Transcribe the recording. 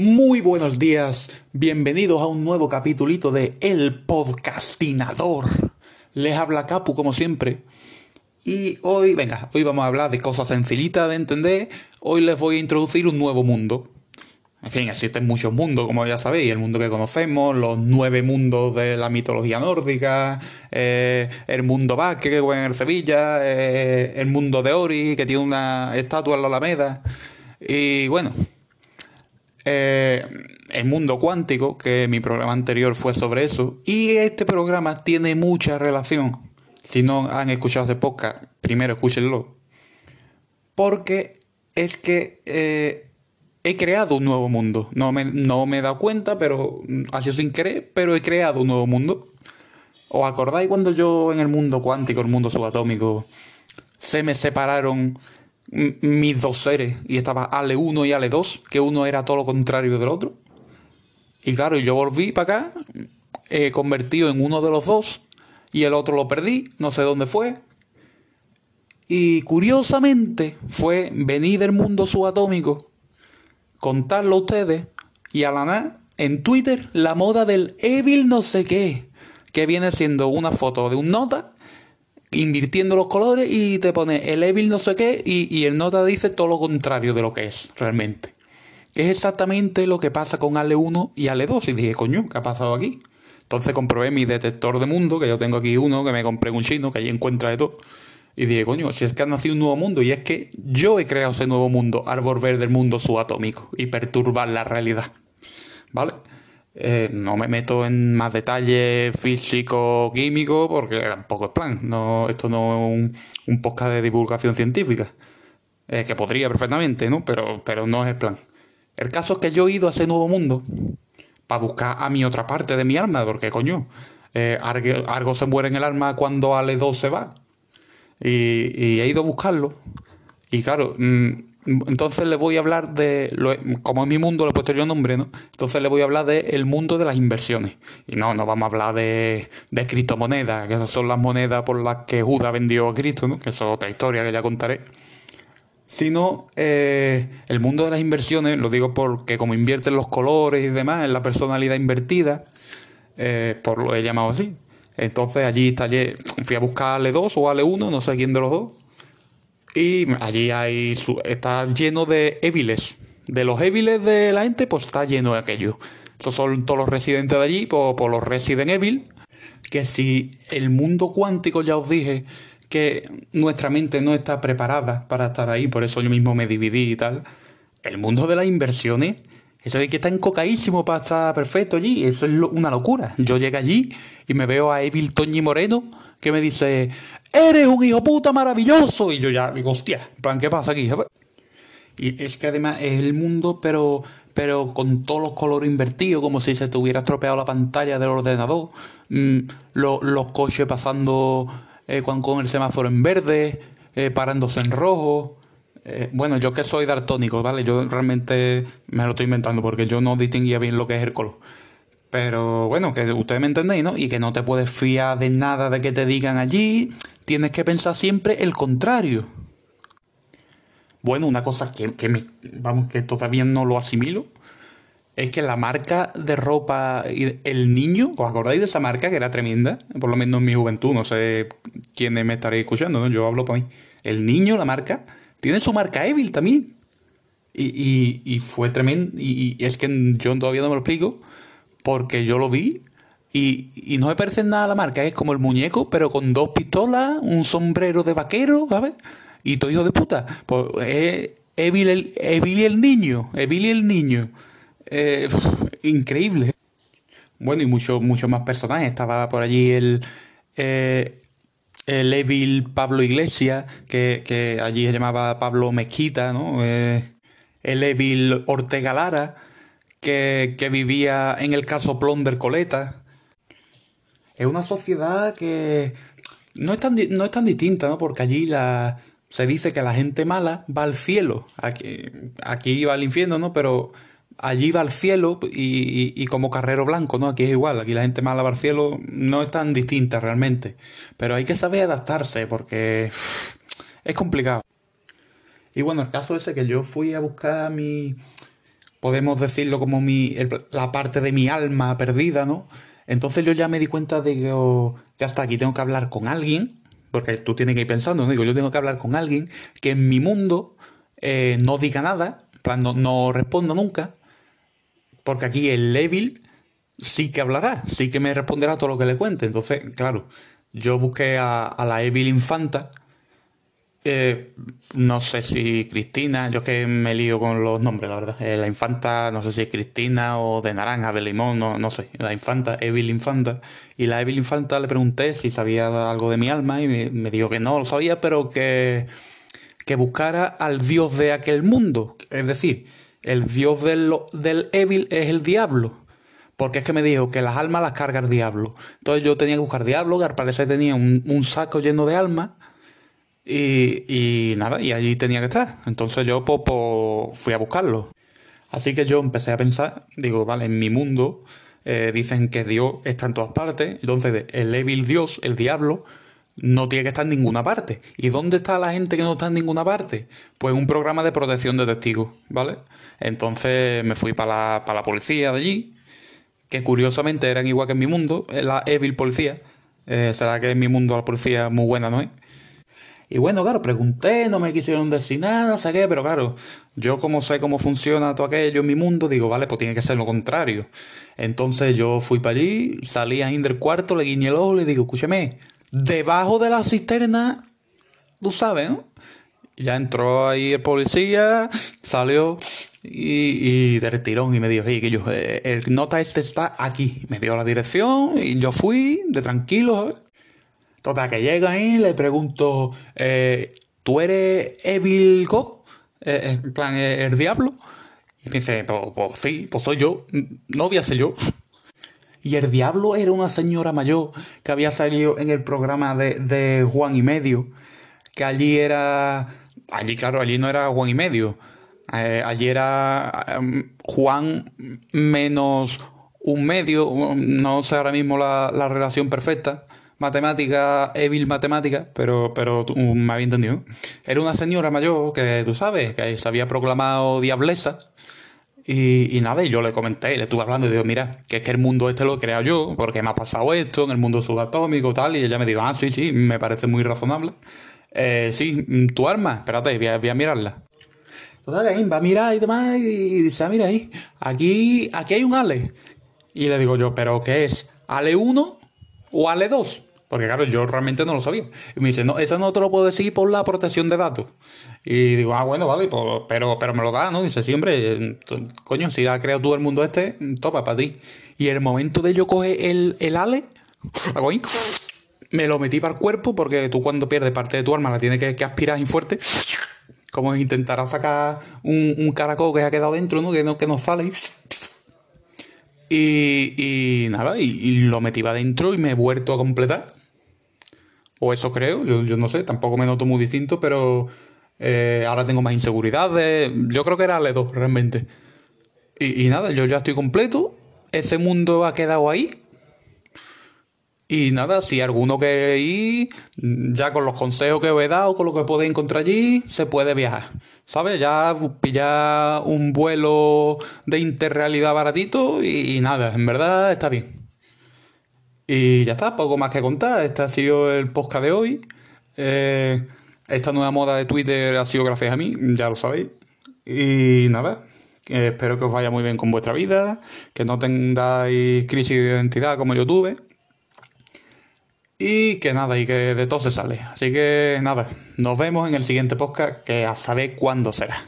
Muy buenos días, bienvenidos a un nuevo capitulito de El Podcastinador. Les habla Capu como siempre. Y hoy, venga, hoy vamos a hablar de cosas sencillitas de entender. Hoy les voy a introducir un nuevo mundo. En fin, existen muchos mundos, como ya sabéis, el mundo que conocemos, los nueve mundos de la mitología nórdica, eh, el mundo Vázquez, que juega en el Sevilla, eh, el mundo de Ori, que tiene una estatua en la Alameda. Y bueno, eh, el mundo cuántico, que mi programa anterior fue sobre eso, y este programa tiene mucha relación. Si no han escuchado ese podcast, primero escúchenlo. Porque es que he creado un nuevo mundo. No me, no me he dado cuenta, pero ha sido sin pero he creado un nuevo mundo. ¿Os acordáis cuando yo en el mundo cuántico, el mundo subatómico, se me separaron mis dos seres y estaba Ale 1 y Ale 2, que uno era todo lo contrario del otro? Y claro, yo volví para acá, he convertido en uno de los dos y el otro lo perdí, no sé dónde fue. Y curiosamente fue venir del mundo subatómico contarlo a ustedes y a la nada en Twitter la moda del Evil no sé qué, que viene siendo una foto de un nota invirtiendo los colores y te pone el Evil no sé qué y, el nota dice todo lo contrario de lo que es realmente. Es exactamente lo que pasa con Ale 1 y Ale 2 y dije, coño, ¿qué ha pasado aquí? Entonces comprobé mi detector de mundo, que yo tengo aquí uno, que me compré un chino, que allí encuentra de todo. Y dije, coño, si es que ha nacido un nuevo mundo, y es que yo he creado ese nuevo mundo, árbol verde del mundo subatómico, y perturbar la realidad. ¿Vale? Eh, no me meto en más detalles físico químico porque tampoco es plan. No, esto no es un, podcast de divulgación científica. Eh, que podría perfectamente, ¿no? Pero, pero no es el plan. El caso es que yo he ido a ese nuevo mundo para buscar a mi otra parte de mi alma, porque coño, eh, algo, se muere en el alma cuando Ale 2 se va. Y, he ido a buscarlo. Y claro, mm, entonces le voy a hablar de, como en mi mundo le he puesto yo nombre, ¿no? Entonces le voy a hablar del mundo de las inversiones. Y no, no vamos a hablar de, de criptomonedas, que esas son las monedas por las que Judas vendió a Cristo, ¿no? Que es otra historia que ya contaré. Sino eh, el mundo de las inversiones, lo digo porque como invierten los colores y demás, en la personalidad invertida, eh, por lo he llamado así. Entonces allí está, fui a buscar Ale2 o Ale1, no sé quién de los dos. Y allí hay está lleno de éviles. De los éviles de la gente, pues está lleno de aquello. Estos son todos los residentes de allí, por, por los Resident Evil. Que si el mundo cuántico, ya os dije, que nuestra mente no está preparada para estar ahí, por eso yo mismo me dividí y tal. El mundo de las inversiones eso de que está encocadísimo para estar perfecto allí, eso es una locura. Yo llego allí y me veo a Evil Toñi Moreno que me dice, eres un hijo puta maravilloso. Y yo ya digo, hostia, plan, ¿qué pasa aquí? Y es que además es el mundo, pero, pero con todos los colores invertidos, como si se te hubiera estropeado la pantalla del ordenador. Mm, los coches pasando eh, con, el semáforo en verde, eh, parándose en rojo. Eh, bueno, yo que soy daltónico, ¿vale? Yo realmente me lo estoy inventando porque yo no distinguía bien lo que es el color. Pero bueno, que ustedes me entendéis, ¿no? Y que no te puedes fiar de nada de que te digan allí. Tienes que pensar siempre el contrario. Bueno, una cosa que, que me, vamos, que todavía no lo asimilo, es que la marca de ropa El Niño, ¿os acordáis de esa marca que era tremenda? Por lo menos en mi juventud, no sé quiénes me estaréis escuchando, ¿no? Yo hablo para mí. El Niño, la marca, tiene su marca Evil también. Y, y, fue tremendo. Y, es que yo todavía no me lo explico. Porque yo lo vi. Y, no me parece nada la marca. Es como el muñeco, pero con dos pistolas, un sombrero de vaquero, ¿sabes? Y todo hijo de puta. Pues es Evil el, el niño. Evil el niño. Eh, increíble. Bueno, y muchos mucho más personajes. Estaba por allí el. Eh, el Evil Pablo Iglesias, que, allí se llamaba Pablo Mezquita, ¿no? Eh, el Evil Ortega Lara, que, vivía en el caso Plonder Coleta. Es una sociedad que no es tan, no es tan distinta, ¿no? Porque allí la, se dice que la gente mala va al cielo. Aquí, aquí va al infierno, ¿no? Pero allí va al cielo y, como carrero blanco, ¿no? Aquí es igual, aquí la gente mala va al cielo, no es tan distinta realmente. Pero hay que saber adaptarse porque es complicado. Y bueno, el caso ese que yo fui a buscar mi, podemos decirlo como mi, la parte de mi alma perdida, ¿no? Entonces yo ya me di cuenta de que oh, ya aquí tengo que hablar con alguien, porque tú tienes que ir pensando, ¿no? digo, yo tengo que hablar con alguien que en mi mundo eh, no diga nada, no, no responda nunca, porque aquí el Evil sí que hablará, sí que me responderá todo lo que le cuente. Entonces, claro, yo busqué a, la Evil Infanta. Eh, no sé si Cristina, yo que me lío con los nombres, la verdad. Eh, la infanta, no sé si es Cristina o de naranja, de limón, no, no sé. La infanta, Evil Infanta. Y la Evil Infanta le pregunté si sabía algo de mi alma y me, me dijo que no lo sabía, pero que, que buscara al dios de aquel mundo. Es decir, el dios del, del Evil es el diablo. Porque es que me dijo que las almas las carga el diablo. Entonces yo tenía que buscar diablo, que al parecer tenía un, saco lleno de almas. Y, nada, y allí tenía que estar. Entonces yo pues, pues, fui a buscarlo. Así que yo empecé a pensar, digo, vale, en mi mundo eh, dicen que Dios está en todas partes. Entonces el Evil Dios, el diablo, no tiene que estar en ninguna parte. ¿Y dónde está la gente que no está en ninguna parte? Pues un programa de protección de testigos, ¿vale? Entonces me fui para la, la policía de allí que curiosamente eran igual que en mi mundo, la Evil Policía. Eh, será que en mi mundo la policía es muy buena, ¿no es? Y bueno, claro, pregunté, no me quisieron decir nada, no sé qué, pero claro, yo como sé cómo funciona todo aquello en mi mundo, digo, vale, pues tiene que ser lo contrario. Entonces yo fui para allí, salí ahí del cuarto, le guiñé el ojo, le digo, escúchame, debajo de la cisterna, tú sabes, ¿no? Ya entró ahí el policía, salió, y, y de tirón y me dijo, hey, que yo, eh, el nota este está aquí. Me dio la dirección y yo fui de tranquilo. Total, que llega ahí, le pregunto, eh, ¿tú eres Evil God? Eh, en plan, ¿el diablo? Y me dice, pues, pues, sí, pues soy yo, no voy a ser yo. Y el diablo era una señora mayor que había salido en el programa de, Juan y Medio, que allí era, allí claro, allí no era Juan y Medio, eh, ayer era em, Juan menos un medio, no sé ahora mismo la, relación perfecta, matemática, Evil matemática, pero, pero tú me había entendido. Era una señora mayor que tú sabes, que se había proclamado diablesa. Y, y nada, y yo le comenté, le estuve hablando y digo, mira, que es que el mundo este lo he creado yo, porque me ha pasado esto en el mundo subatómico tal, y ella me dijo, ah, sí, sí, me parece muy razonable. Eh, sí, tu arma, espérate, voy a mirarla. Ahí va a mirar y demás y dice, ah, mira ahí, aquí, aquí hay un Ale. Y le digo yo, ¿pero qué es? ¿Ale 1 o Ale 2? Porque claro, yo realmente no lo sabía. Y me dice, no, eso no te lo puedo decir por la protección de datos. Y digo, ah, bueno, vale, pues, pero, pero me lo da, ¿no? Dice, sí, hombre, coño, si ha creado tú el mundo este, topa para ti. Y el momento de yo coger el, el ale, hago me lo metí para el cuerpo, porque tú cuando pierdes parte de tu arma la tienes que, aspirar ahí fuerte como intentar sacar un, caracol que ha quedado dentro, ¿no? Que no, que no sale. Y, y nada, y, lo metí adentro y me he vuelto a completar. O eso creo, yo, no sé, tampoco me noto muy distinto, pero eh, ahora tengo más inseguridades. Yo creo que era L2 realmente. Y, y nada, yo ya estoy completo. Ese mundo ha quedado ahí. Y nada, si alguno quiere ir, ya con los consejos que os he dado, con lo que podéis encontrar allí, se puede viajar. ¿Sabes? Ya pillar un vuelo de interrealidad baratito y, nada, en verdad está bien. Y ya está, poco más que contar. Este ha sido el podcast de hoy. Eh, esta nueva moda de Twitter ha sido gracias a mí, ya lo sabéis. Y nada, espero que os vaya muy bien con vuestra vida, que no tengáis crisis de identidad como yo tuve. Y que nada, y que de todo se sale. Así que nada, nos vemos en el siguiente podcast que a saber cuándo será.